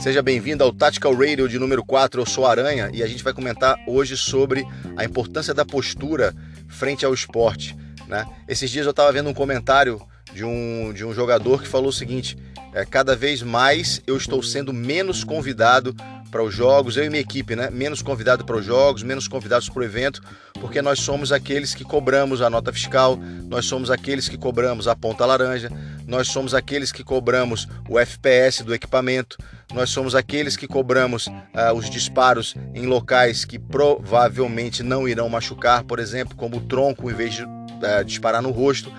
Seja bem-vindo ao Tactical Radio de número 4. Eu sou Aranha e a gente vai comentar hoje sobre a importância da postura frente ao esporte. Né? Esses dias eu estava vendo um comentário de um, de um jogador que falou o seguinte: é, cada vez mais eu estou sendo menos convidado para os jogos, eu e minha equipe, né? Menos convidado para os jogos, menos convidados para o evento, porque nós somos aqueles que cobramos a nota fiscal, nós somos aqueles que cobramos a ponta laranja, nós somos aqueles que cobramos o FPS do equipamento, nós somos aqueles que cobramos uh, os disparos em locais que provavelmente não irão machucar, por exemplo, como o tronco em vez de uh, disparar no rosto.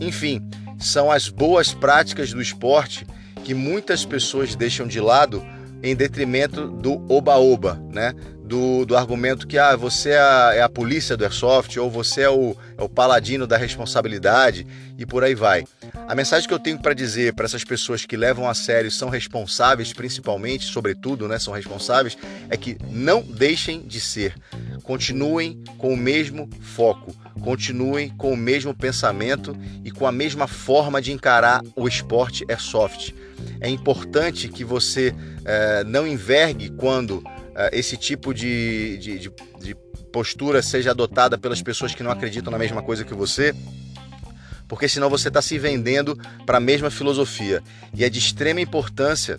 Enfim, são as boas práticas do esporte que muitas pessoas deixam de lado em detrimento do oba-oba, né? Do, do argumento que ah, você é a, é a polícia do airsoft ou você é o, é o paladino da responsabilidade e por aí vai. A mensagem que eu tenho para dizer para essas pessoas que levam a sério, são responsáveis principalmente, sobretudo, né, são responsáveis, é que não deixem de ser. Continuem com o mesmo foco, continuem com o mesmo pensamento e com a mesma forma de encarar o esporte airsoft. É importante que você é, não envergue quando é, esse tipo de, de, de, de postura seja adotada pelas pessoas que não acreditam na mesma coisa que você porque senão você está se vendendo para a mesma filosofia. E é de extrema importância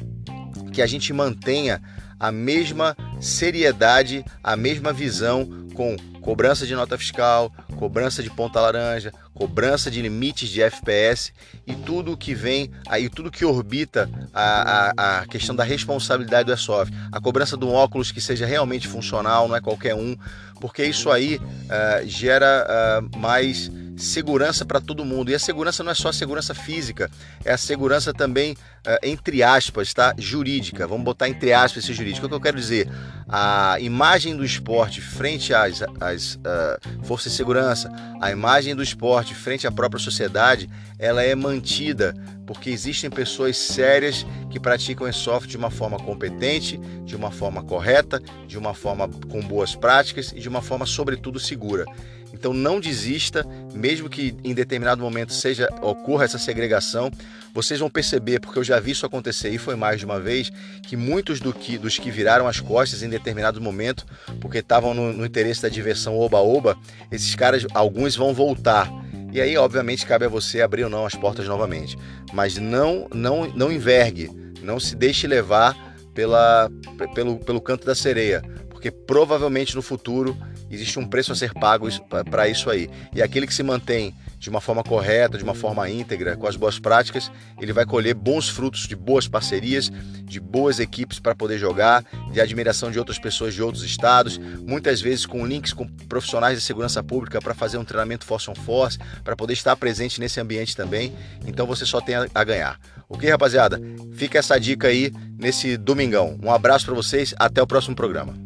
que a gente mantenha a mesma seriedade, a mesma visão com cobrança de nota fiscal, cobrança de ponta laranja, cobrança de limites de FPS e tudo que vem aí, tudo que orbita a, a, a questão da responsabilidade do airsoft. A cobrança de um óculos que seja realmente funcional, não é qualquer um, porque isso aí uh, gera uh, mais segurança para todo mundo. E a segurança não é só a segurança física, é a segurança também, uh, entre aspas, tá? jurídica. Vamos botar entre aspas esse jurídico. O que eu quero dizer? A imagem do esporte frente às, às uh, forças de segurança, a imagem do esporte frente à própria sociedade, ela é mantida porque existem pessoas sérias que praticam airsoft de uma forma competente, de uma forma correta, de uma forma com boas práticas e de uma forma, sobretudo, segura. Então não desista, mesmo que em determinado momento seja ocorra essa segregação, vocês vão perceber, porque eu já vi isso acontecer e foi mais de uma vez, que muitos do que, dos que viraram as costas em determinado momento, porque estavam no, no interesse da diversão oba-oba, esses caras, alguns vão voltar. E aí, obviamente, cabe a você abrir ou não as portas novamente. Mas não, não, não envergue, não se deixe levar pela, pelo, pelo canto da sereia, porque provavelmente no futuro existe um preço a ser pago para isso aí. E aquele que se mantém de uma forma correta, de uma forma íntegra, com as boas práticas, ele vai colher bons frutos de boas parcerias, de boas equipes para poder jogar, de admiração de outras pessoas de outros estados, muitas vezes com links com profissionais de segurança pública para fazer um treinamento force on force, para poder estar presente nesse ambiente também. Então você só tem a ganhar. Ok, rapaziada? Fica essa dica aí nesse domingão. Um abraço para vocês, até o próximo programa.